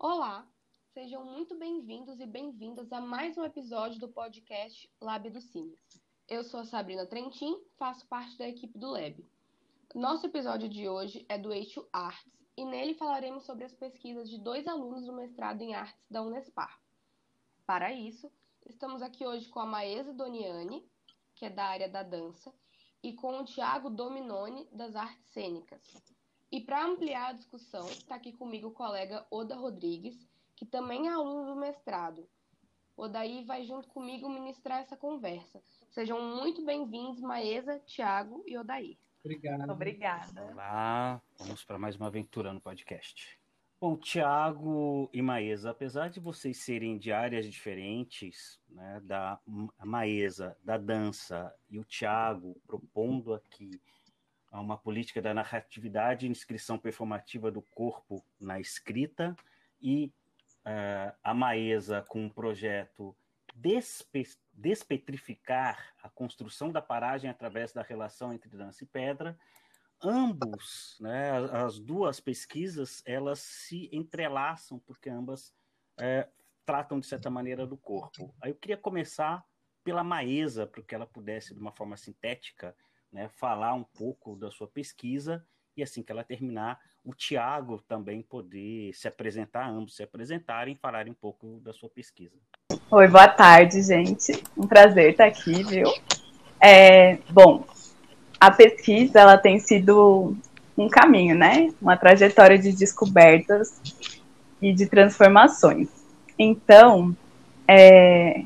Olá, sejam muito bem-vindos e bem-vindas a mais um episódio do podcast Lab do Cine. Eu sou a Sabrina Trentin, faço parte da equipe do Lab. Nosso episódio de hoje é do eixo Artes e nele falaremos sobre as pesquisas de dois alunos do mestrado em Artes da Unespar. Para isso, estamos aqui hoje com a Maesa Doniani, que é da área da dança, e com o Tiago Dominoni, das artes cênicas. E para ampliar a discussão, está aqui comigo o colega Oda Rodrigues, que também é aluno do mestrado. Odaí vai junto comigo ministrar essa conversa. Sejam muito bem-vindos, Maesa, Tiago e Odaí. Obrigado. Obrigada. Olá, vamos para mais uma aventura no podcast. Bom, Tiago e Maesa, apesar de vocês serem de áreas diferentes, né, da Maesa, da dança, e o Tiago propondo aqui a uma política da narratividade e inscrição performativa do corpo na escrita e uh, a Maesa com um projeto despe despetrificar a construção da paragem através da relação entre dança e pedra. Ambos, né, as duas pesquisas, elas se entrelaçam porque ambas é, tratam de certa maneira do corpo. Aí eu queria começar pela Maesa, para que ela pudesse, de uma forma sintética, né, falar um pouco da sua pesquisa e assim que ela terminar, o Tiago também poder se apresentar, ambos se apresentarem e falarem um pouco da sua pesquisa. Oi, boa tarde, gente. Um prazer estar aqui, viu? É, bom, a pesquisa ela tem sido um caminho, né? Uma trajetória de descobertas e de transformações. Então, é,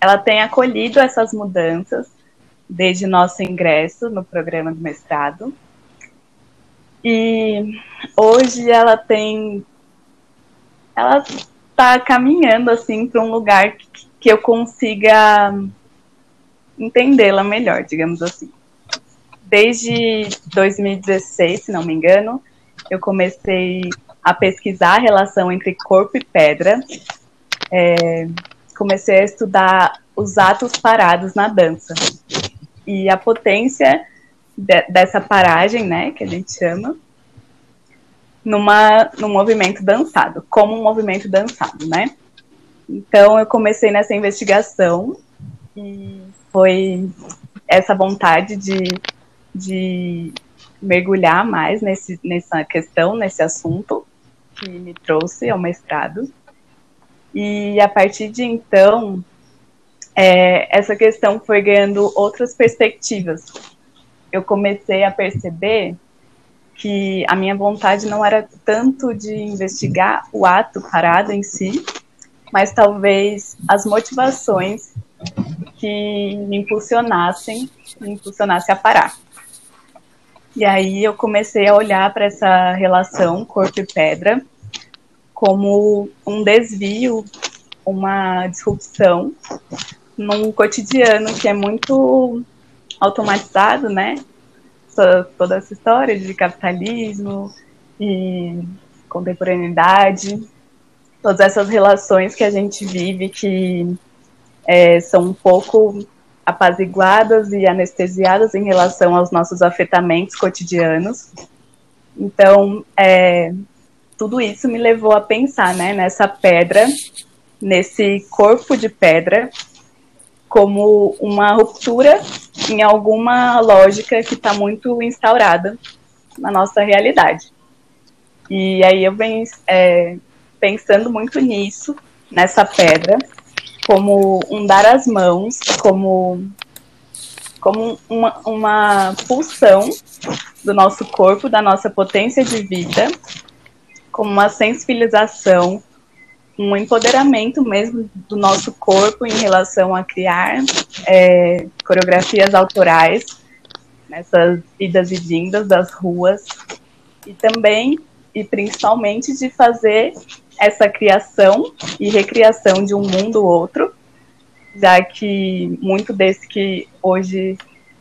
ela tem acolhido essas mudanças desde nosso ingresso no programa do mestrado. E hoje ela tem. Ela está caminhando assim para um lugar que, que eu consiga entendê-la melhor, digamos assim. Desde 2016, se não me engano, eu comecei a pesquisar a relação entre corpo e pedra. É, comecei a estudar os atos parados na dança e a potência de, dessa paragem, né, que a gente chama, numa, num movimento dançado, como um movimento dançado, né? Então eu comecei nessa investigação e foi essa vontade de, de mergulhar mais nesse, nessa questão, nesse assunto, que me trouxe ao mestrado. E a partir de então, é, essa questão foi ganhando outras perspectivas. Eu comecei a perceber que a minha vontade não era tanto de investigar o ato parado em si, mas talvez as motivações que me impulsionassem, me impulsionassem a parar. E aí eu comecei a olhar para essa relação corpo e pedra como um desvio, uma disrupção num cotidiano que é muito automatizado, né? Toda essa história de capitalismo e contemporaneidade, todas essas relações que a gente vive que é, são um pouco apaziguadas e anestesiadas em relação aos nossos afetamentos cotidianos. Então, é, tudo isso me levou a pensar né, nessa pedra, nesse corpo de pedra como uma ruptura em alguma lógica que está muito instaurada na nossa realidade. E aí eu venho é, pensando muito nisso, nessa pedra, como um dar as mãos, como, como uma, uma pulsão do nosso corpo, da nossa potência de vida, como uma sensibilização um empoderamento mesmo do nosso corpo em relação a criar é, coreografias autorais nessas idas e vindas das ruas e também e principalmente de fazer essa criação e recriação de um mundo outro, já que muito desse que hoje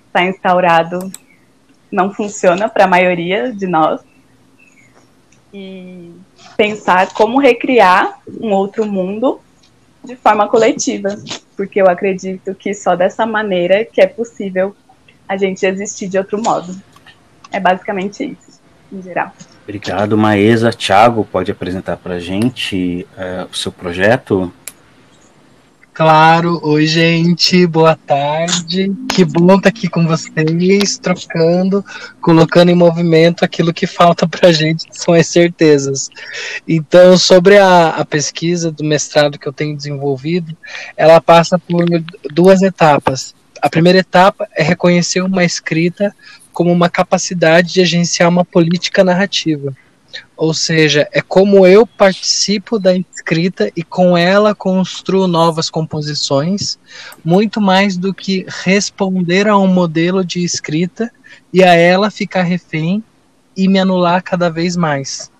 está instaurado não funciona para a maioria de nós. E pensar como recriar um outro mundo de forma coletiva, porque eu acredito que só dessa maneira que é possível a gente existir de outro modo. É basicamente isso, em geral. Obrigado, Maesa. Tiago, pode apresentar para a gente uh, o seu projeto? Claro, oi gente, boa tarde. Que bom estar aqui com vocês, trocando, colocando em movimento aquilo que falta para a gente, que são as certezas. Então, sobre a, a pesquisa do mestrado que eu tenho desenvolvido, ela passa por duas etapas. A primeira etapa é reconhecer uma escrita como uma capacidade de agenciar uma política narrativa. Ou seja, é como eu participo da escrita e com ela construo novas composições, muito mais do que responder a um modelo de escrita e a ela ficar refém e me anular cada vez mais.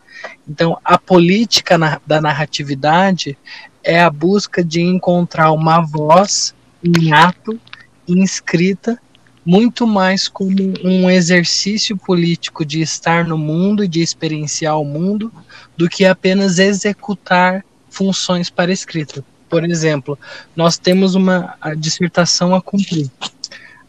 Então, a política na, da narratividade é a busca de encontrar uma voz em ato, em escrita, muito mais como um exercício político de estar no mundo e de experienciar o mundo do que apenas executar funções para escrita. Por exemplo, nós temos uma dissertação a cumprir.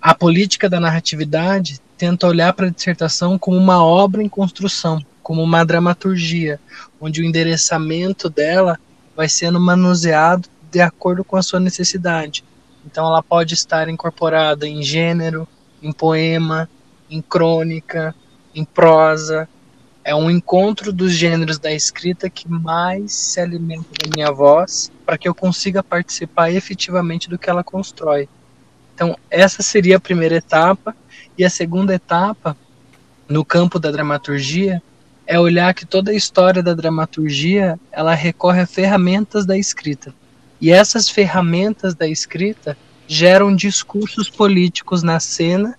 A política da narratividade tenta olhar para a dissertação como uma obra em construção, como uma dramaturgia, onde o endereçamento dela vai sendo manuseado de acordo com a sua necessidade. Então ela pode estar incorporada em gênero, em poema, em crônica, em prosa. É um encontro dos gêneros da escrita que mais se alimenta da minha voz para que eu consiga participar efetivamente do que ela constrói. Então, essa seria a primeira etapa. E a segunda etapa, no campo da dramaturgia, é olhar que toda a história da dramaturgia ela recorre a ferramentas da escrita. E essas ferramentas da escrita geram discursos políticos na cena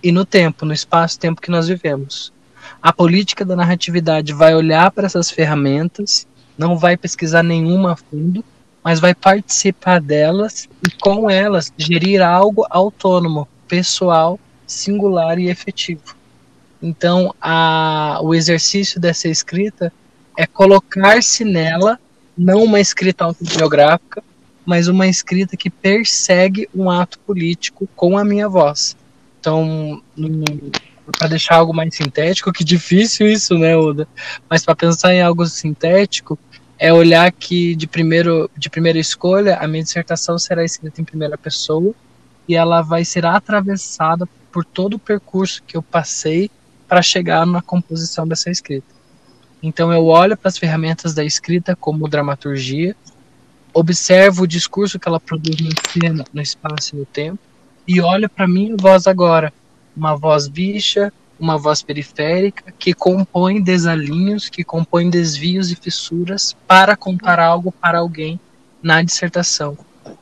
e no tempo, no espaço-tempo que nós vivemos. A política da narratividade vai olhar para essas ferramentas, não vai pesquisar nenhuma a fundo, mas vai participar delas e com elas gerir algo autônomo, pessoal, singular e efetivo. Então, a, o exercício dessa escrita é colocar-se nela, não uma escrita autobiográfica, mas uma escrita que persegue um ato político com a minha voz. Então, para deixar algo mais sintético, que difícil isso, né, Uda? Mas para pensar em algo sintético, é olhar que de primeiro de primeira escolha a minha dissertação será escrita em primeira pessoa e ela vai ser atravessada por todo o percurso que eu passei para chegar na composição dessa escrita. Então eu olho para as ferramentas da escrita como dramaturgia, observo o discurso que ela produz no cena, no espaço e no tempo, e olha para minha voz agora, uma voz bicha, uma voz periférica que compõe desalinhos, que compõe desvios e fissuras para contar algo para alguém na dissertação.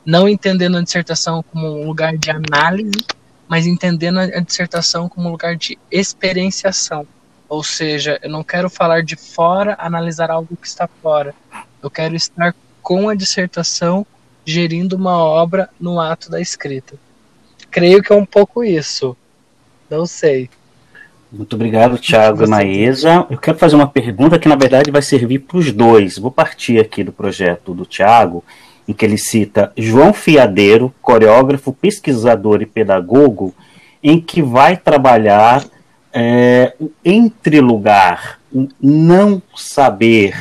Não entendendo a dissertação como um lugar de análise, mas entendendo a dissertação como um lugar de experienciação. Ou seja, eu não quero falar de fora, analisar algo que está fora. Eu quero estar com a dissertação gerindo uma obra no ato da escrita. Creio que é um pouco isso. Não sei. Muito obrigado, Thiago e Maesa. Eu quero fazer uma pergunta que, na verdade, vai servir para os dois. Vou partir aqui do projeto do Thiago, em que ele cita João Fiadeiro, coreógrafo, pesquisador e pedagogo, em que vai trabalhar é, o entre lugar, o não saber,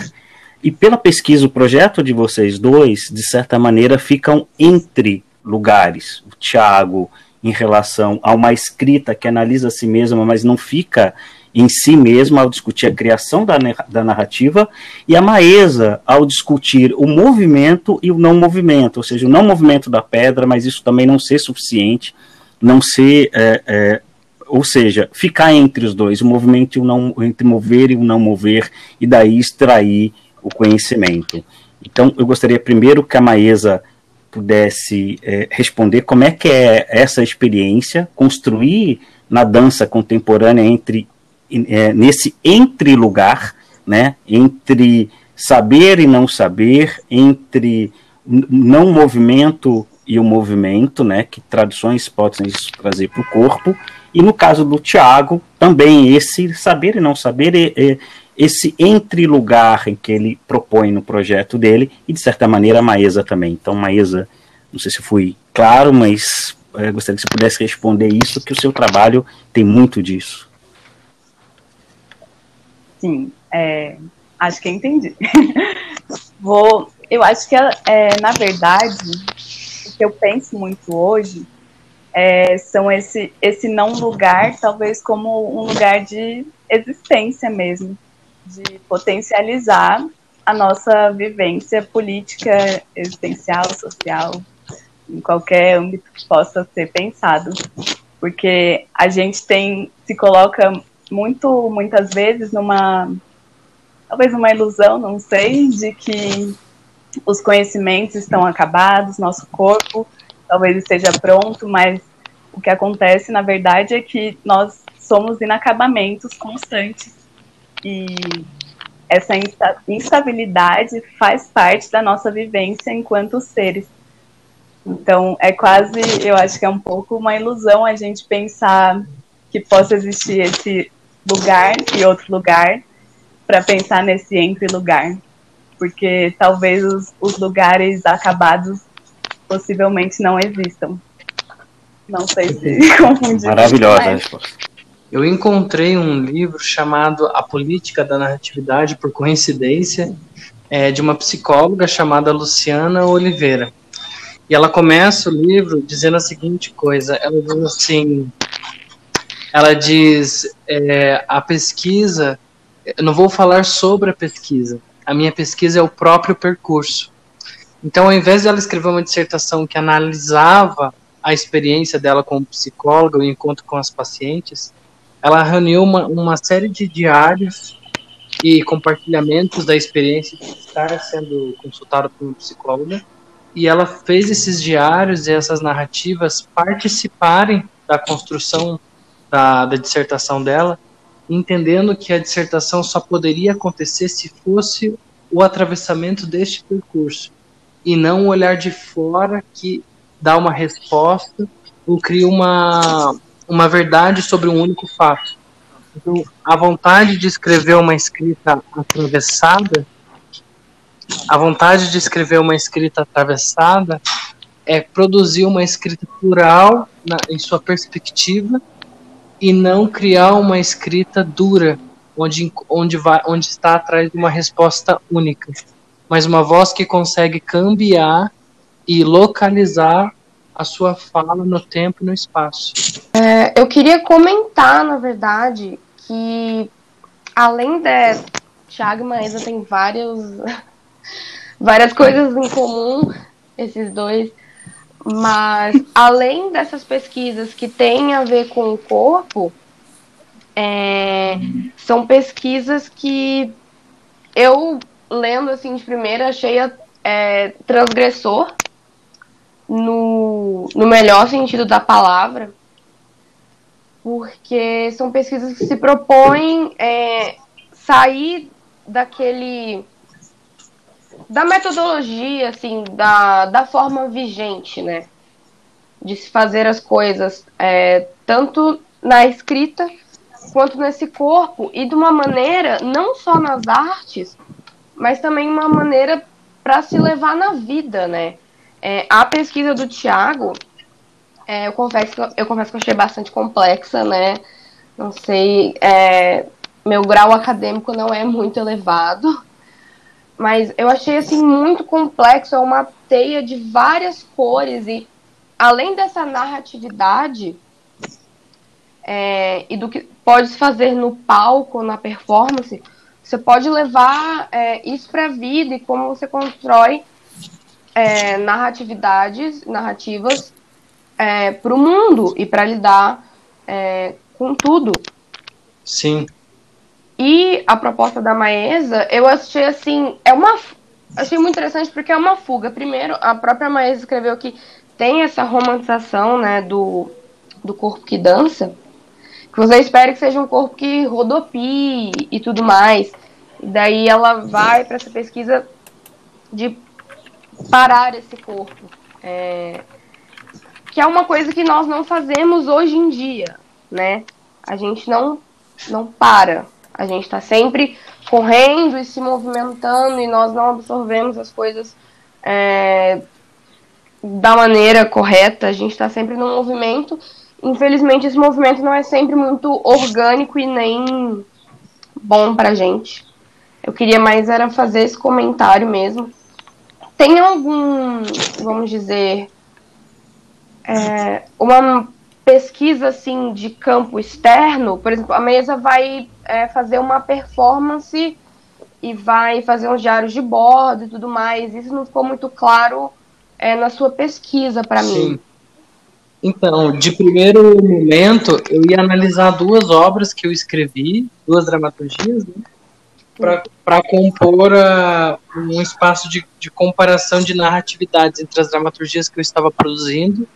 e pela pesquisa, o projeto de vocês dois, de certa maneira, ficam entre lugares. O Tiago, em relação a uma escrita que analisa a si mesma, mas não fica em si mesma ao discutir a criação da, da narrativa, e a Maesa ao discutir o movimento e o não movimento, ou seja, o não movimento da pedra, mas isso também não ser suficiente, não ser, é, é, ou seja, ficar entre os dois, o movimento e o não, entre mover e o não mover, e daí extrair o conhecimento. Então, eu gostaria primeiro que a Maesa pudesse é, responder como é que é essa experiência, construir na dança contemporânea entre é, nesse entre lugar, né, entre saber e não saber, entre não movimento e o movimento, né, que tradições podem trazer para o corpo, e no caso do Tiago, também esse saber e não saber, esse entre lugar em que ele propõe no projeto dele e de certa maneira a Maesa também. Então Maesa, não sei se fui claro, mas é, gostaria que você pudesse responder isso, que o seu trabalho tem muito disso. Sim, é, acho que entendi. Vou, eu acho que, é, na verdade, o que eu penso muito hoje é, são esse, esse não lugar, talvez como um lugar de existência mesmo, de potencializar a nossa vivência política, existencial, social, em qualquer âmbito que possa ser pensado. Porque a gente tem, se coloca muito, muitas vezes numa, talvez uma ilusão, não sei, de que os conhecimentos estão acabados, nosso corpo talvez esteja pronto, mas o que acontece, na verdade, é que nós somos inacabamentos constantes. E essa instabilidade faz parte da nossa vivência enquanto seres. Então, é quase, eu acho que é um pouco uma ilusão a gente pensar que possa existir esse lugar e outro lugar para pensar nesse entre lugar. Porque talvez os, os lugares acabados possivelmente não existam. Não sei se confundi. Maravilhosa a resposta. Eu encontrei um livro chamado A Política da Narratividade, por coincidência, é, de uma psicóloga chamada Luciana Oliveira. E ela começa o livro dizendo a seguinte coisa: ela diz assim, ela diz é, a pesquisa, eu não vou falar sobre a pesquisa, a minha pesquisa é o próprio percurso. Então, ao invés de ela escrever uma dissertação que analisava a experiência dela como psicóloga, o encontro com as pacientes, ela reuniu uma, uma série de diários e compartilhamentos da experiência de estar sendo consultada por uma psicóloga, e ela fez esses diários e essas narrativas participarem da construção da, da dissertação dela, entendendo que a dissertação só poderia acontecer se fosse o atravessamento deste percurso e não um olhar de fora que dá uma resposta ou cria uma, uma verdade sobre um único fato. Então, a vontade de escrever uma escrita atravessada, a vontade de escrever uma escrita atravessada é produzir uma escrita plural na, em sua perspectiva e não criar uma escrita dura, onde, onde, vai, onde está atrás de uma resposta única, mas uma voz que consegue cambiar e localizar a sua fala no tempo e no espaço. É, eu queria comentar, na verdade, que além de Thiago e Maísa tem vários, várias coisas em comum, esses dois, mas além dessas pesquisas que têm a ver com o corpo, é, são pesquisas que eu lendo assim de primeira achei é, transgressor no, no melhor sentido da palavra, porque são pesquisas que se propõem é, sair daquele da metodologia, assim, da, da forma vigente, né? De se fazer as coisas é, tanto na escrita quanto nesse corpo e de uma maneira não só nas artes, mas também uma maneira para se levar na vida, né? É, a pesquisa do Tiago, é, eu, confesso que, eu confesso que eu achei bastante complexa, né? Não sei, é, meu grau acadêmico não é muito elevado, mas eu achei assim muito complexo, é uma teia de várias cores e além dessa narratividade é, e do que pode se fazer no palco, na performance, você pode levar é, isso para a vida e como você constrói é, narratividades, narrativas é, para o mundo e para lidar é, com tudo. Sim. E a proposta da Maesa, eu achei assim, é uma achei muito interessante porque é uma fuga. Primeiro, a própria Maesa escreveu que tem essa romantização, né, do, do corpo que dança, que você espera que seja um corpo que rodopie e tudo mais. E daí ela vai para essa pesquisa de parar esse corpo. É, que é uma coisa que nós não fazemos hoje em dia, né? A gente não, não para. A gente está sempre correndo e se movimentando e nós não absorvemos as coisas é, da maneira correta. A gente está sempre no movimento. Infelizmente, esse movimento não é sempre muito orgânico e nem bom pra gente. Eu queria mais era fazer esse comentário mesmo. Tem algum, vamos dizer, é, uma pesquisa assim de campo externo, por exemplo, a mesa vai é, fazer uma performance e vai fazer uns diários de bordo e tudo mais. Isso não ficou muito claro é, na sua pesquisa para mim. Então, de primeiro momento, eu ia analisar duas obras que eu escrevi, duas dramaturgias, né, para compor uh, um espaço de, de comparação de narratividades entre as dramaturgias que eu estava produzindo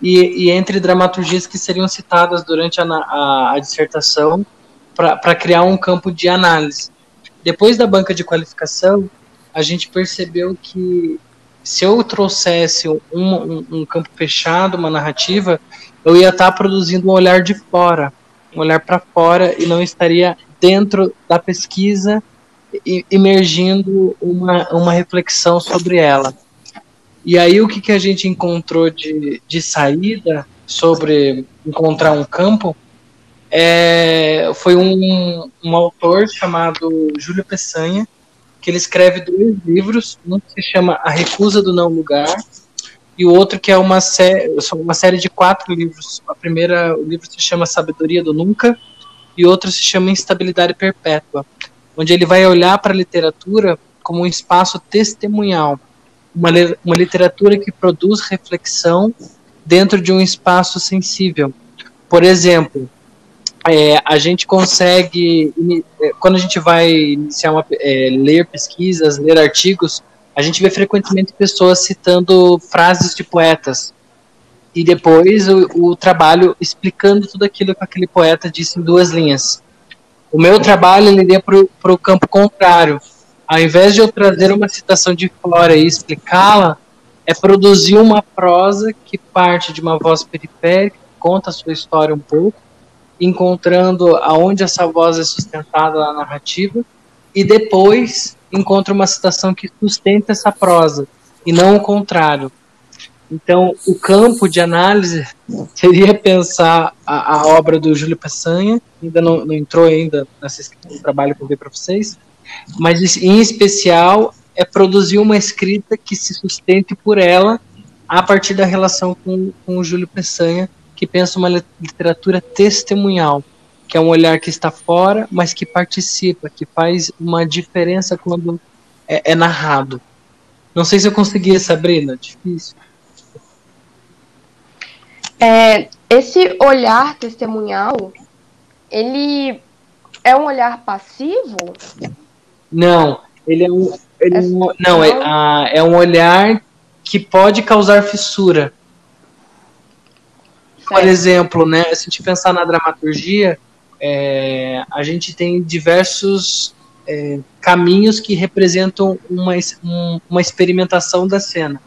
e, e entre dramaturgias que seriam citadas durante a, a, a dissertação para criar um campo de análise. Depois da banca de qualificação, a gente percebeu que se eu trouxesse um, um, um campo fechado, uma narrativa, eu ia estar tá produzindo um olhar de fora, um olhar para fora e não estaria dentro da pesquisa emergindo uma, uma reflexão sobre ela. E aí o que, que a gente encontrou de, de saída sobre encontrar um campo é, foi um, um autor chamado Júlio Peçanha, que ele escreve dois livros, um que se chama A Recusa do Não Lugar, e o outro que é uma, sé uma série de quatro livros. A primeira, o livro se chama Sabedoria do Nunca, e outro se chama Instabilidade Perpétua, onde ele vai olhar para a literatura como um espaço testemunhal, uma, uma literatura que produz reflexão dentro de um espaço sensível. Por exemplo, é, a gente consegue, é, quando a gente vai iniciar uma, é, ler pesquisas, ler artigos, a gente vê frequentemente pessoas citando frases de poetas e depois o, o trabalho explicando tudo aquilo que aquele poeta disse em duas linhas. O meu trabalho ele iria para o campo contrário. Ao invés de eu trazer uma citação de fora e explicá-la, é produzir uma prosa que parte de uma voz periférica, conta a sua história um pouco, encontrando aonde essa voz é sustentada na narrativa, e depois encontra uma citação que sustenta essa prosa, e não o contrário. Então, o campo de análise seria pensar a, a obra do Júlio Passanha, ainda não, não entrou ainda nesse trabalho que eu vi para vocês, mas em especial é produzir uma escrita que se sustente por ela a partir da relação com, com o Júlio Peçanha, que pensa uma literatura testemunhal, que é um olhar que está fora, mas que participa, que faz uma diferença quando é, é narrado. Não sei se eu consegui, Sabrina, difícil. É, esse olhar testemunhal, ele é um olhar passivo? Não, ele é um, ele é um não é, a, é um olhar que pode causar fissura. Por exemplo, né, se a gente pensar na dramaturgia, é, a gente tem diversos é, caminhos que representam uma, um, uma experimentação da cena.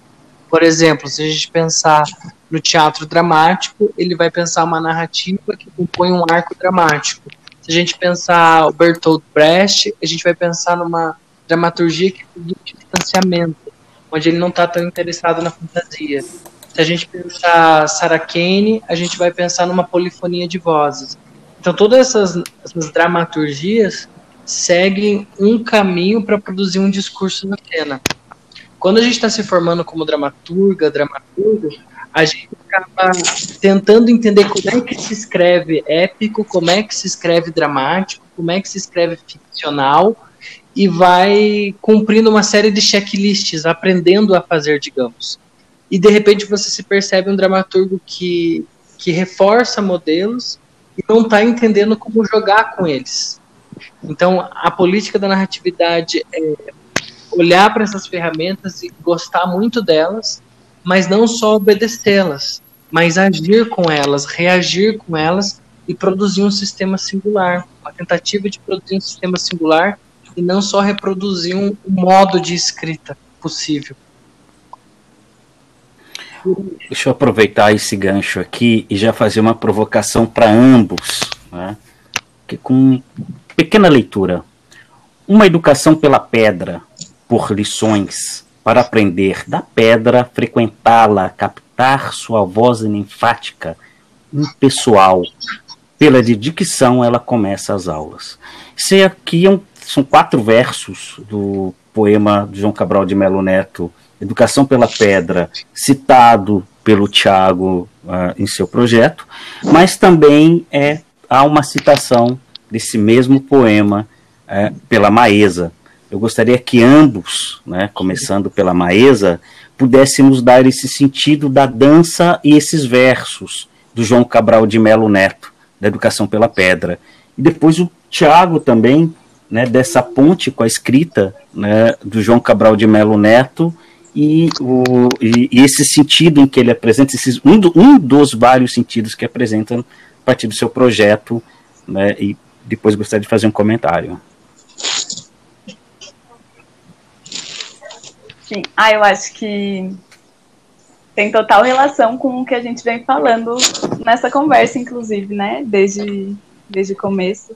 Por exemplo, se a gente pensar no teatro dramático, ele vai pensar uma narrativa que compõe um arco dramático. Se a gente pensar o Bertolt Brecht, a gente vai pensar numa dramaturgia que produz distanciamento, onde ele não está tão interessado na fantasia. Se a gente pensar Sarah Kane, a gente vai pensar numa polifonia de vozes. Então, todas essas, essas dramaturgias seguem um caminho para produzir um discurso na cena. Quando a gente está se formando como dramaturga, dramaturga, a gente acaba tentando entender como é que se escreve épico, como é que se escreve dramático, como é que se escreve ficcional, e vai cumprindo uma série de checklists, aprendendo a fazer, digamos. E de repente você se percebe um dramaturgo que, que reforça modelos e não está entendendo como jogar com eles. Então, a política da narratividade é olhar para essas ferramentas e gostar muito delas, mas não só obedecê-las, mas agir com elas, reagir com elas e produzir um sistema singular, uma tentativa de produzir um sistema singular e não só reproduzir um, modo de escrita possível. Deixa eu aproveitar esse gancho aqui e já fazer uma provocação para ambos, né? que com pequena leitura, uma educação pela pedra, por lições, para aprender da pedra, frequentá-la, captar sua voz enfática, impessoal, pela dicção ela começa as aulas. Isso aqui é um, são quatro versos do poema de João Cabral de Melo Neto, Educação pela Pedra, citado pelo Tiago uh, em seu projeto, mas também é, há uma citação desse mesmo poema uh, pela Maesa. Eu gostaria que ambos, né, começando pela Maesa, pudéssemos dar esse sentido da dança e esses versos do João Cabral de Melo Neto, da Educação pela Pedra. E depois o Tiago também, né, dessa ponte com a escrita né, do João Cabral de Melo Neto e, o, e, e, esse sentido em que ele apresenta, esses, um, do, um dos vários sentidos que apresenta a partir do seu projeto, né, e depois gostaria de fazer um comentário. Sim, ah, eu acho que tem total relação com o que a gente vem falando nessa conversa, inclusive, né, desde, desde o começo,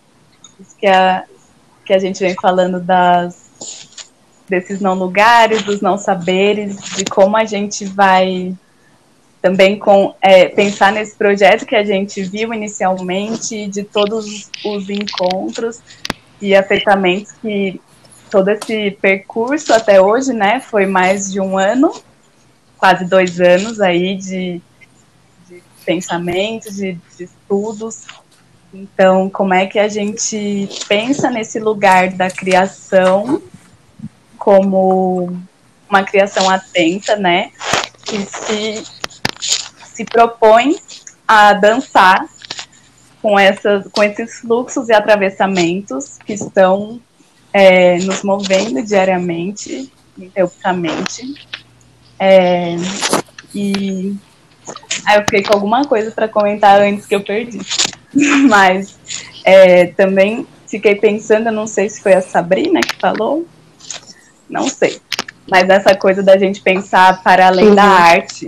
que a, que a gente vem falando das desses não lugares, dos não saberes, de como a gente vai também com é, pensar nesse projeto que a gente viu inicialmente, de todos os encontros e afetamentos que todo esse percurso até hoje, né, foi mais de um ano, quase dois anos aí de, de pensamentos, de, de estudos. Então, como é que a gente pensa nesse lugar da criação como uma criação atenta, né? Que se, se propõe a dançar com, com esses fluxos e atravessamentos que estão é, nos movendo diariamente, interruptamente. É, e aí eu fiquei com alguma coisa para comentar antes que eu perdi. Mas é, também fiquei pensando, não sei se foi a Sabrina que falou, não sei. Mas essa coisa da gente pensar para além uhum. da arte,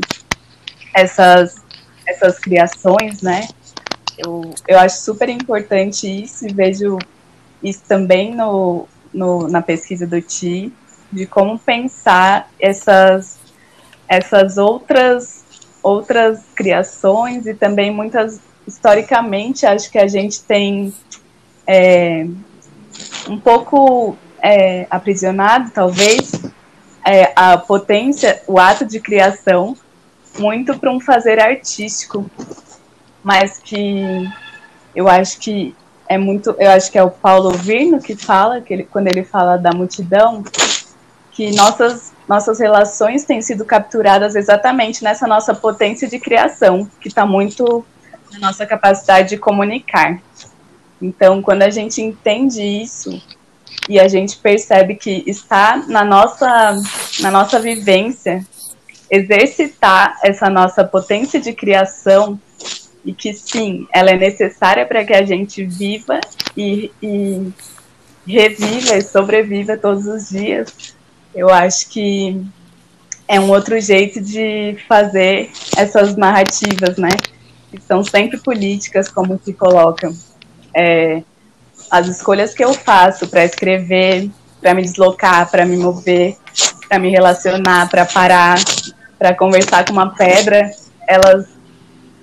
essas, essas criações, né? Eu, eu acho super importante isso e vejo isso também no, no, na pesquisa do Ti, de como pensar essas, essas outras, outras criações e também muitas, historicamente, acho que a gente tem é, um pouco é, aprisionado, talvez, é, a potência, o ato de criação, muito para um fazer artístico, mas que eu acho que é muito, eu acho que é o Paulo Virno que fala, que ele, quando ele fala da multidão, que nossas nossas relações têm sido capturadas exatamente nessa nossa potência de criação, que está muito na nossa capacidade de comunicar. Então, quando a gente entende isso, e a gente percebe que está na nossa, na nossa vivência exercitar essa nossa potência de criação e que sim, ela é necessária para que a gente viva e, e reviva e sobreviva todos os dias. Eu acho que é um outro jeito de fazer essas narrativas, né? Que são sempre políticas, como se colocam. É, as escolhas que eu faço para escrever, para me deslocar, para me mover, para me relacionar, para parar, para conversar com uma pedra, elas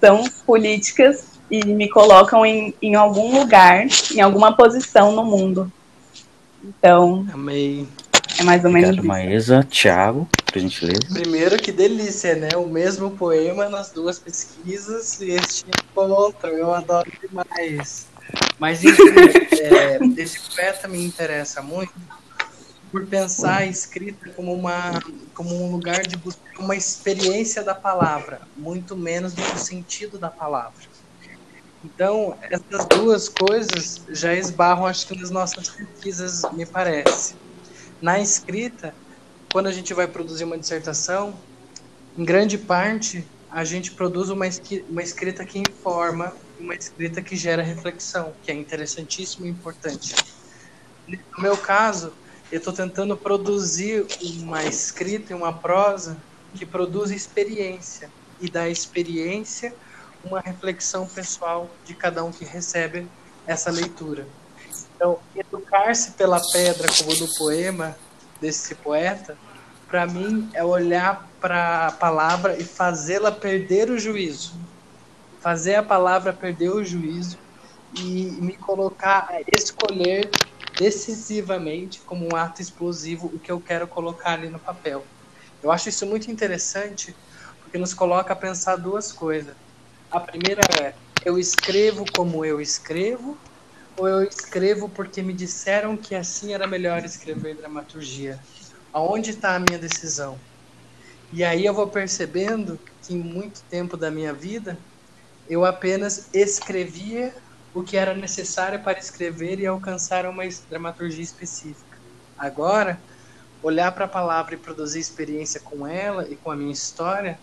são políticas e me colocam em, em algum lugar, em alguma posição no mundo. Então. Amei. É mais ou menos Obrigado, Maísa. Thiago, por gentileza. Primeiro, que delícia, né? O mesmo poema nas duas pesquisas e este encontro. Eu adoro demais. Mas enfim, é, esse poeta me interessa muito por pensar a escrita como, uma, como um lugar de buscar uma experiência da palavra, muito menos do que o sentido da palavra. Então, essas duas coisas já esbarram, acho que, nas nossas pesquisas, me parece. Na escrita, quando a gente vai produzir uma dissertação, em grande parte, a gente produz uma, uma escrita que informa uma escrita que gera reflexão, que é interessantíssimo e importante. No meu caso, eu estou tentando produzir uma escrita e uma prosa que produz experiência e da experiência uma reflexão pessoal de cada um que recebe essa leitura. Então, educar-se pela pedra, como no poema desse poeta, para mim é olhar para a palavra e fazê-la perder o juízo fazer a palavra perder o juízo e me colocar a escolher decisivamente como um ato explosivo o que eu quero colocar ali no papel. Eu acho isso muito interessante porque nos coloca a pensar duas coisas. A primeira é eu escrevo como eu escrevo ou eu escrevo porque me disseram que assim era melhor escrever dramaturgia? Aonde está a minha decisão? E aí eu vou percebendo que em muito tempo da minha vida eu apenas escrevia o que era necessário para escrever e alcançar uma dramaturgia específica. Agora, olhar para a palavra e produzir experiência com ela e com a minha história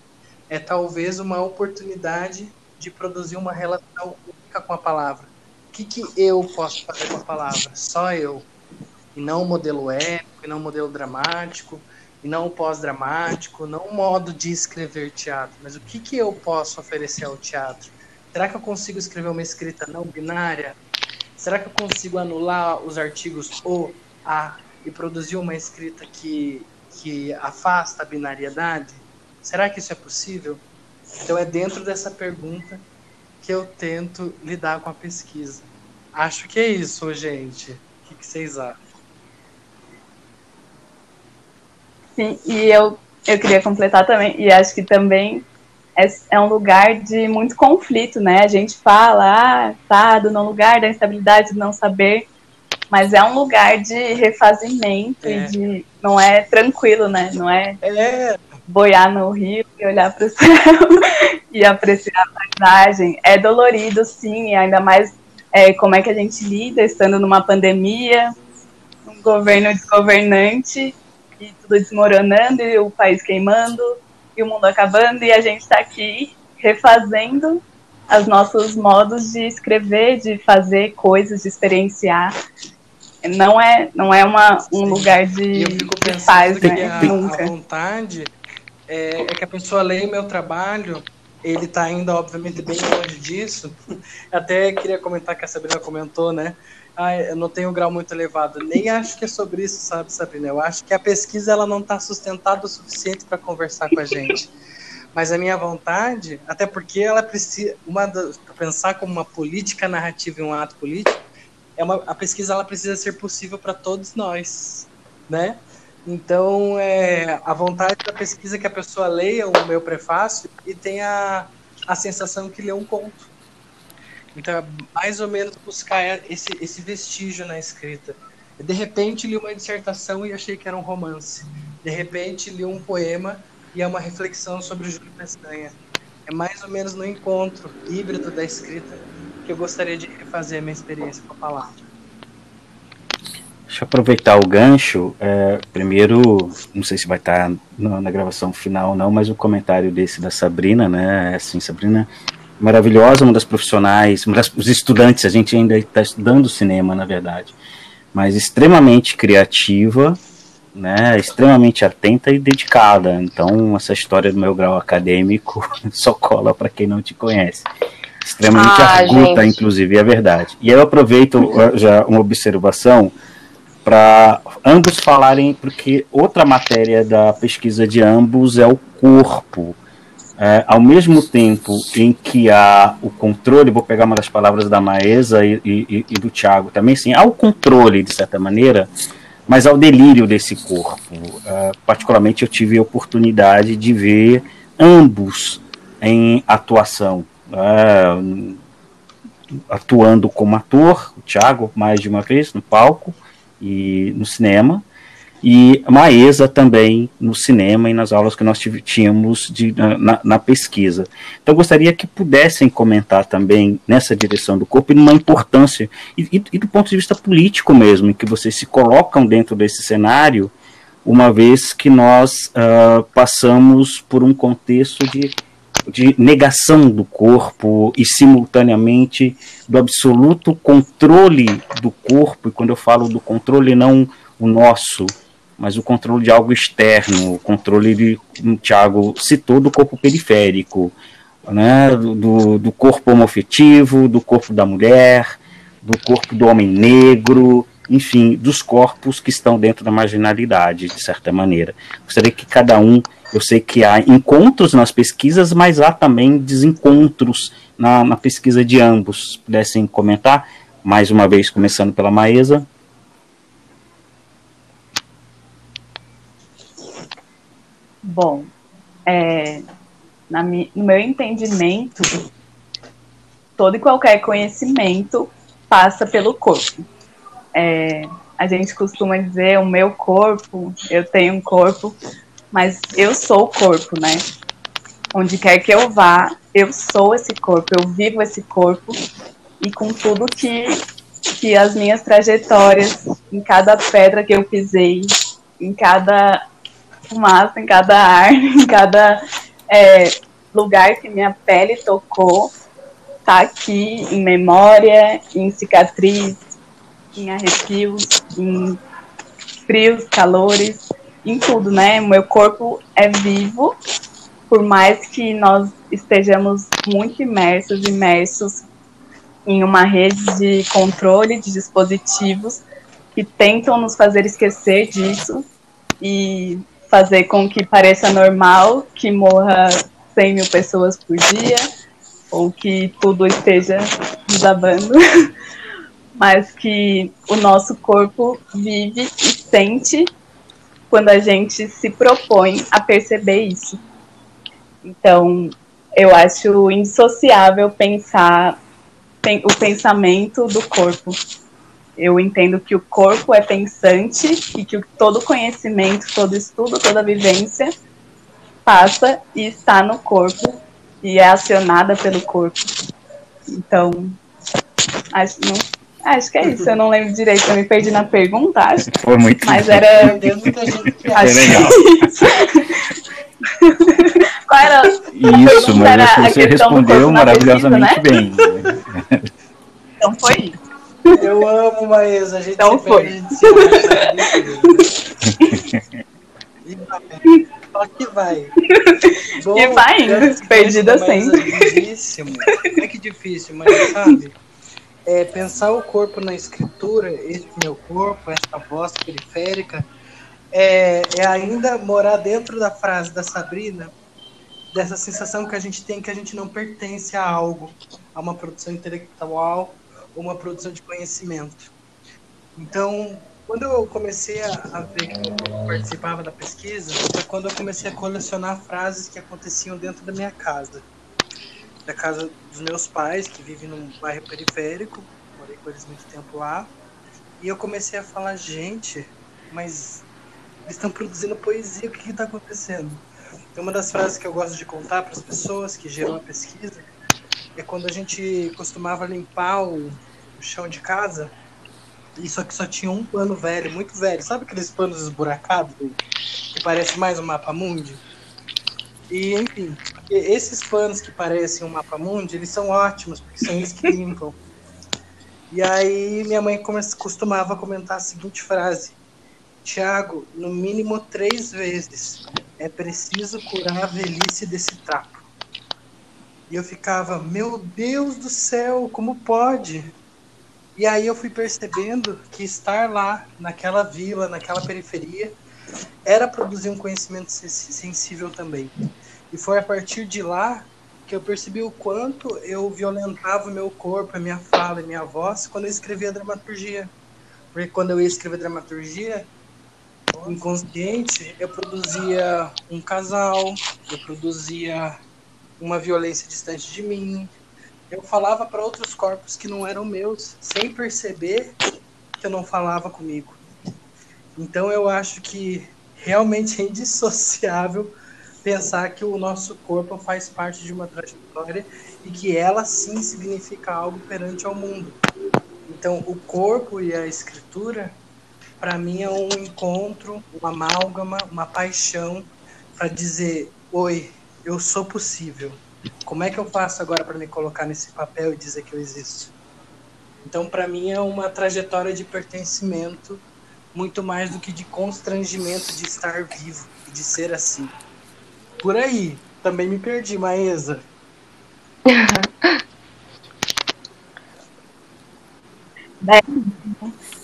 é talvez uma oportunidade de produzir uma relação única com a palavra. O que, que eu posso fazer com a palavra? Só eu. E não o modelo épico, e não o modelo dramático, e não o pós-dramático, não o modo de escrever teatro. Mas o que, que eu posso oferecer ao teatro? Será que eu consigo escrever uma escrita não binária? Será que eu consigo anular os artigos o, a e produzir uma escrita que, que afasta a binariedade? Será que isso é possível? Então é dentro dessa pergunta que eu tento lidar com a pesquisa. Acho que é isso, gente. O que, vocês acham? Sim, e eu, eu queria completar também, e acho que também é, é um lugar de muito conflito, né? A gente fala, ah, tá, do não lugar da instabilidade, do não saber, mas é um lugar de refazimento é. e de. Não é tranquilo, né? Não é, é. boiar no rio e olhar para o céu e apreciar a paisagem. É dolorido, sim, ainda mais é, como é que a gente lida estando numa pandemia, um governo desgovernante e tudo desmoronando e o país queimando e o mundo acabando e a gente está aqui refazendo os nossos modos de escrever, de fazer coisas, de experienciar. Não é, não é uma, um lugar de, eu fico de paz, né? A, Nunca. a vontade é, é, que a pessoa leia o meu trabalho, ele está ainda, obviamente, bem longe disso. Até queria comentar que a Sabrina comentou, né? Ah, eu não tenho um grau muito elevado. Nem acho que é sobre isso, sabe, Sabrina? Eu acho que a pesquisa ela não está sustentada o suficiente para conversar com a gente. Mas a minha vontade, até porque ela precisa, uma pensar como uma política narrativa e um ato político, é uma, a pesquisa ela precisa ser possível para todos nós, né? Então, é, a vontade da pesquisa é que a pessoa leia o meu prefácio e tenha a sensação que lê um conto. Então, é mais ou menos buscar esse, esse vestígio na escrita. De repente, li uma dissertação e achei que era um romance. De repente, li um poema e é uma reflexão sobre o Júlio Pestanha. É mais ou menos no encontro híbrido da escrita que eu gostaria de refazer a minha experiência com a palavra. Deixa eu aproveitar o gancho. É, primeiro, não sei se vai estar na, na, gravação final ou não, mas o comentário desse da Sabrina, né? É assim, Sabrina, maravilhosa, uma das profissionais, uma das, os estudantes, a gente ainda está estudando cinema, na verdade, mas extremamente criativa, né? Extremamente atenta e dedicada. Então, essa história do meu grau acadêmico só cola para quem não te conhece extremamente ah, arguta, gente. inclusive, é verdade. E eu aproveito já uma observação para ambos falarem, porque outra matéria da pesquisa de ambos é o corpo. É, ao mesmo tempo em que há o controle, vou pegar uma das palavras da Maesa e, e, e do Tiago também, sim, há o controle, de certa maneira, mas ao delírio desse corpo. Uh, particularmente, eu tive a oportunidade de ver ambos em atuação é, atuando como ator, o Thiago, mais de uma vez, no palco e no cinema, e Maesa também no cinema e nas aulas que nós tínhamos de, na, na, pesquisa. Então, gostaria que pudessem comentar também nessa direção do corpo e numa importância, e, e, do ponto de vista político mesmo, em que vocês se colocam dentro desse cenário, uma vez que nós uh, passamos por um contexto de de negação do corpo e simultaneamente do absoluto controle do corpo, e quando eu falo do controle, não o nosso, mas o controle de algo externo, o controle de, como o Tiago citou, do corpo periférico, né, do, do corpo homofetivo, do corpo da mulher, do corpo do homem negro, enfim, dos corpos que estão dentro da marginalidade, de certa maneira. Gostaria que cada um eu sei que há encontros nas pesquisas, mas há também desencontros na, na pesquisa de ambos. Pudessem comentar, mais uma vez começando pela Maesa. Bom, é, na, no meu entendimento, todo e qualquer conhecimento passa pelo corpo. É, a gente costuma dizer o meu corpo, eu tenho um corpo, mas eu sou o corpo, né? Onde quer que eu vá, eu sou esse corpo, eu vivo esse corpo e com tudo que, que as minhas trajetórias, em cada pedra que eu pisei, em cada fumaça, em cada ar, em cada é, lugar que minha pele tocou, tá aqui em memória, em cicatriz, em arrepios, em frios, calores, em tudo, né? Meu corpo é vivo, por mais que nós estejamos muito imersos, imersos em uma rede de controle de dispositivos que tentam nos fazer esquecer disso e fazer com que pareça normal que morra 100 mil pessoas por dia ou que tudo esteja desabando, mas que o nosso corpo vive e sente quando a gente se propõe a perceber isso. Então, eu acho indissociável pensar o pensamento do corpo. Eu entendo que o corpo é pensante e que todo conhecimento, todo estudo, toda vivência passa e está no corpo e é acionada pelo corpo. Então, acho, não, acho que é isso. Eu não lembro direito, eu me perdi na pergunta, acho. Foi muito Mas era. Acho legal. Qual era? Isso, mas era a você respondeu maravilhosamente pesquisa, bem. Então foi isso. Eu amo, Maísa. A gente Então se foi. perde. E vai. Só que vai. Bom, E vai indo, perdida sempre. é. Não é que difícil, mas sabe? É, pensar o corpo na escritura, esse meu corpo, essa voz periférica, é, é ainda morar dentro da frase da Sabrina, dessa sensação que a gente tem que a gente não pertence a algo, a uma produção intelectual uma produção de conhecimento. Então, quando eu comecei a, ver que eu participava da pesquisa, foi quando eu comecei a colecionar frases que aconteciam dentro da minha casa. Da casa dos meus pais, que vivem num bairro periférico, morei com eles muito tempo lá. E eu comecei a falar, gente, mas eles estão produzindo poesia, o que está acontecendo? Então, uma das frases que eu gosto de contar para as pessoas que gerou a pesquisa é quando a gente costumava limpar o, o chão de casa, e só que só tinha um pano velho, muito velho. Sabe aqueles panos esburacados que parece mais um mapa mundi? E, enfim, esses panos que parecem um mapa mundi, eles são ótimos, porque são eles que limpam. E aí minha mãe costumava comentar a seguinte frase: Tiago, no mínimo três vezes é preciso curar a velhice desse trapo. E eu ficava, meu Deus do céu, como pode? E aí eu fui percebendo que estar lá, naquela vila, naquela periferia, era produzir um conhecimento sen- sensível também. E foi a partir de lá que eu percebi o quanto eu violentava o meu corpo, a minha fala, a minha voz quando eu escrevia dramaturgia. Porque quando eu ia escrever dramaturgia, inconsciente, eu produzia um casal, eu produzia uma violência distante de mim. Eu falava para outros corpos que não eram meus, sem perceber que eu não falava comigo. Então eu acho que realmente é indissociável pensar que o nosso corpo faz parte de uma trajetória e que ela sim significa algo perante ao mundo. Então o corpo e a escritura para mim é um encontro, uma amálgama, uma paixão para dizer: oi, eu sou possível. Como é que eu faço agora para me colocar nesse papel e dizer que eu existo? Então, para mim, é uma trajetória de pertencimento muito mais do que de constrangimento de estar vivo e de ser assim. Por aí, também me perdi, Maesa.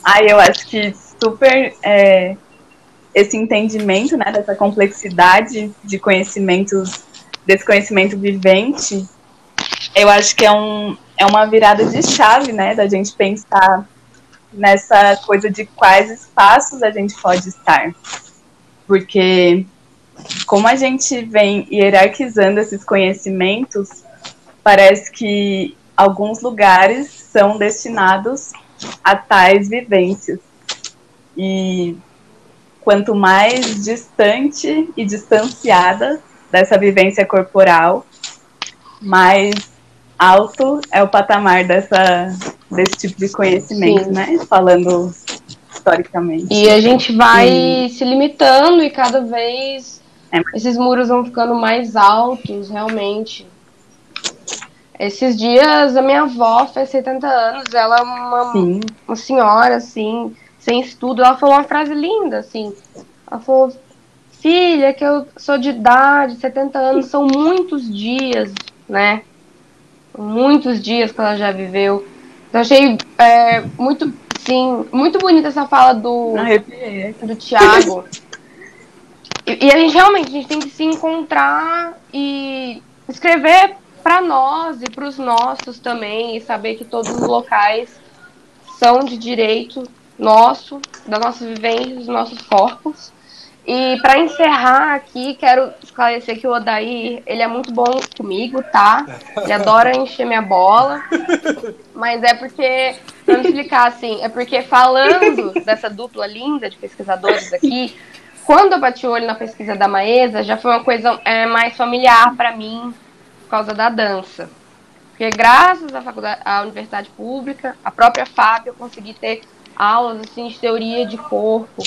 Aí eu acho que super é, esse entendimento né, dessa complexidade de conhecimentos, desse conhecimento vivente, eu acho que é, um, é uma virada de chave, né, da gente pensar nessa coisa de quais espaços a gente pode estar. Porque como a gente vem hierarquizando esses conhecimentos, parece que alguns lugares são destinados a tais vivências. E quanto mais distante e distanciada dessa vivência corporal, mais alto é o patamar dessa, desse tipo de conhecimento, Sim. né? Falando historicamente. E a gente vai e... se limitando e cada vez é. esses muros vão ficando mais altos, realmente. Esses dias a minha avó fez 70 anos, ela é uma, uma senhora, assim, sem estudo, ela falou uma frase linda, assim. Ela falou, filha, que eu sou de idade, 70 anos, são muitos dias, né? Muitos dias que ela já viveu. Eu achei é, muito, sim, muito bonita essa fala do, do Tiago. E, e, a gente realmente a gente tem que se encontrar e escrever para nós e para os nossos também, e saber que todos os locais são de direito nosso, da nossa vivência, dos nossos corpos. E para encerrar aqui, quero esclarecer que o Odair, ele é muito bom comigo, tá? Ele adora encher minha bola. Mas é porque, me explicar assim, é porque falando dessa dupla linda de pesquisadores aqui, quando eu bati o olho na pesquisa da Maesa, já foi uma coisa é, mais familiar para mim, por causa da dança. Porque graças à, faculdade, à universidade pública, a própria FAP, eu consegui ter aulas assim, de teoria de corpo.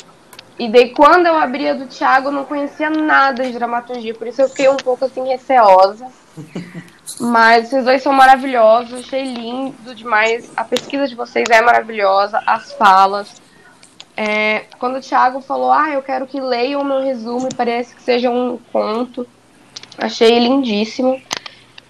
E daí quando eu abri a do Thiago, eu não conhecia nada de dramaturgia, por isso eu fiquei um pouco assim receosa. Mas vocês dois são maravilhosos, achei lindo demais. A pesquisa de vocês é maravilhosa, as falas. É, quando o Thiago falou, ah, eu quero que leiam o meu resumo e parece que seja um conto, achei lindíssimo.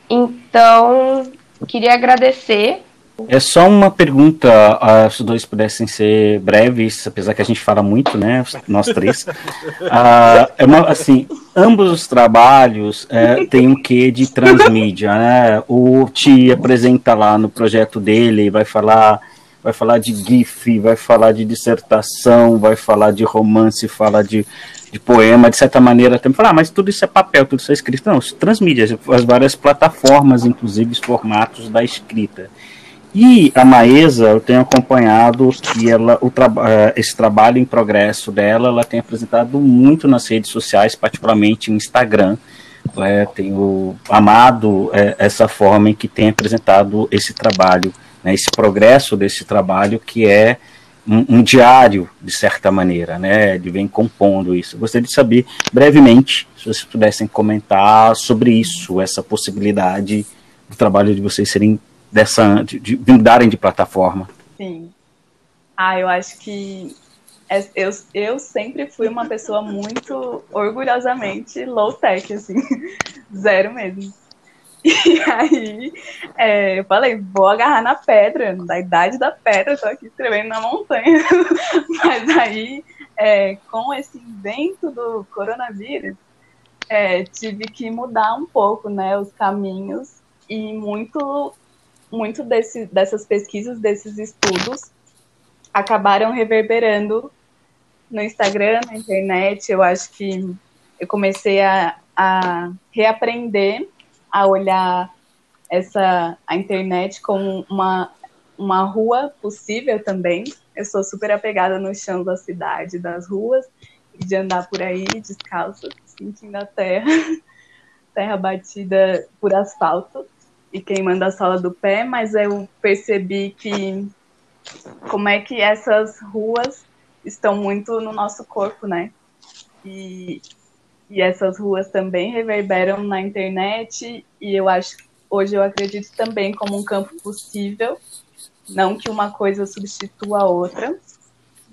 Então, queria agradecer. É só uma pergunta, uh, se os dois pudessem ser breves, apesar que a gente fala muito, né, nós três. Uh, é uma, assim, ambos os trabalhos uh, têm um quê de transmídia, né? O Ti apresenta lá no projeto dele, vai falar vai falar de GIF, vai falar de dissertação, vai falar de romance, fala de de poema, de certa maneira, também falar, ah, mas tudo isso é papel, tudo isso é escrito. Não, transmídia, as várias plataformas, inclusive os formatos da escrita. E a Maesa, eu tenho acompanhado que ela, o tra eh, esse trabalho em progresso dela, ela tem apresentado muito nas redes sociais, particularmente no Instagram. É, tenho amado é, essa forma em que tem apresentado esse trabalho, né, esse progresso desse trabalho que é um, um, diário, de certa maneira, né? Ele vem compondo isso. gostaria de saber, brevemente, se vocês pudessem comentar sobre isso, essa possibilidade do trabalho de vocês serem dessa. de, de, mudarem de plataforma. Sim. Ah, eu acho que é, eu, eu sempre fui uma pessoa muito orgulhosamente low-tech, assim, zero mesmo. E aí é, eu falei, vou agarrar na pedra, da idade da pedra, tô aqui escrevendo na montanha. Mas aí, é, com esse invento do coronavírus, é, tive que mudar um pouco né, os caminhos e muito, muito desse, dessas pesquisas, desses estudos, acabaram reverberando no Instagram, na internet. Eu acho que eu comecei a, a reaprender a olhar essa a internet como uma, uma rua possível também. Eu sou super apegada no chão da cidade, das ruas, e de andar por aí descalço, sentindo a terra, terra batida por asfalto e queimando a sola do pé, mas eu percebi que como é que essas ruas estão muito no nosso corpo, né? E e essas ruas também reverberam na internet e eu acho hoje eu acredito também como um campo possível, não que uma coisa substitua a outra,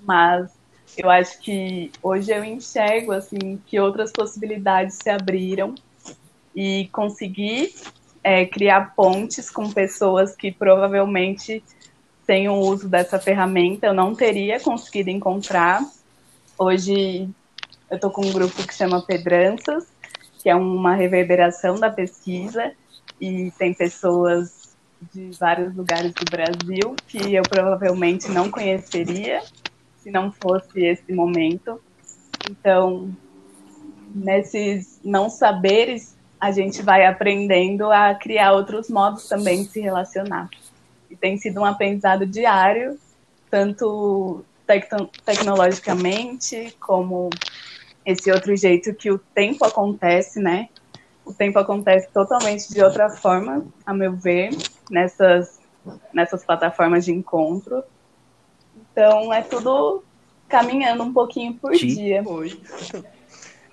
mas eu acho que hoje eu enxergo assim que outras possibilidades se abriram e conseguir é, criar pontes com pessoas que provavelmente sem o uso dessa ferramenta eu não teria conseguido encontrar. Hoje eu estou com um grupo que chama Pedranças, que é uma reverberação da pesquisa, e tem pessoas de vários lugares do Brasil que eu provavelmente não conheceria se não fosse esse momento. Então, nesses não saberes, a gente vai aprendendo a criar outros modos também de se relacionar. E tem sido um aprendizado diário, tanto tecno tecnologicamente, como esse outro jeito que o tempo acontece, né? O tempo acontece totalmente de outra forma, a meu ver, nessas, nessas plataformas de encontro. Então, é tudo caminhando um pouquinho por dia. Oi.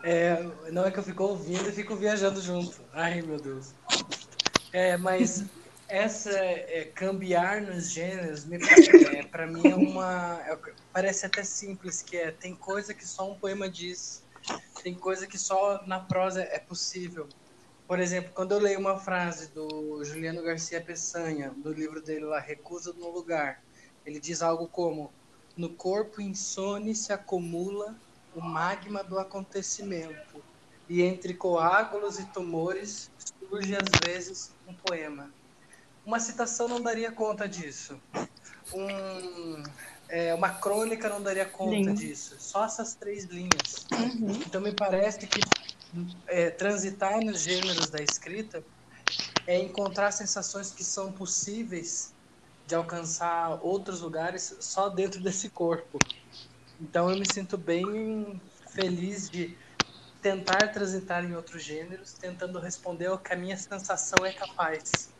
É, não é que eu fico ouvindo e fico viajando junto. Ai, meu Deus. É, mas essa é, cambiar nos gêneros, é, para mim é uma. É, parece até simples, que é tem coisa que só um poema diz, tem coisa que só na prosa é possível. Por exemplo, quando eu leio uma frase do Juliano Garcia Peçanha, do livro dele lá, Recusa no Lugar, ele diz algo como: No corpo insone se acumula o magma do acontecimento, e entre coágulos e tumores surge às vezes um poema. Uma citação não daria conta disso. Um, é, uma crônica não daria conta Sim. disso. Só essas três linhas. Uhum. Então me parece que é, transitar nos gêneros da escrita é encontrar sensações que são possíveis de alcançar outros lugares só dentro desse corpo. Então eu me sinto bem feliz de tentar transitar em outros gêneros, tentando responder ao que a minha sensação é capaz.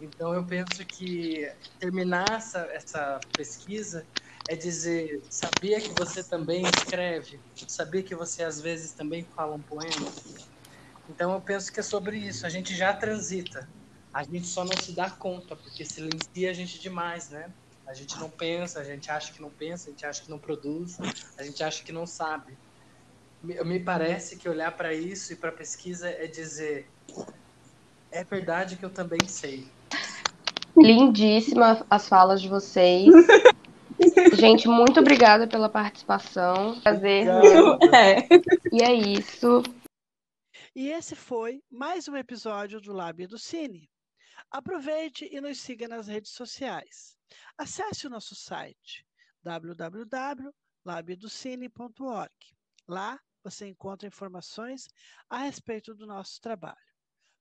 Então eu penso que terminar essa, essa pesquisa é dizer, sabia que você também escreve? Sabia que você às vezes também fala um poema? Então eu penso que é sobre isso. A gente já transita, a gente só não se dá conta porque silencia a gente demais, né? A gente não pensa, a gente acha que não pensa, a gente acha que não produz, a gente acha que não sabe. Me parece que olhar para isso e para pesquisa é dizer: é verdade que eu também sei. Lindíssima as falas de vocês. Gente, muito obrigada pela participação. Prazer. É. E é isso. E esse foi mais um episódio do Lábio do Cine. Aproveite e nos siga nas redes sociais. Acesse o nosso site www.labiodocine.org. Lá você encontra informações a respeito do nosso trabalho.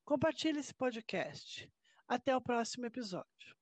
Compartilhe esse podcast. Até o próximo episódio.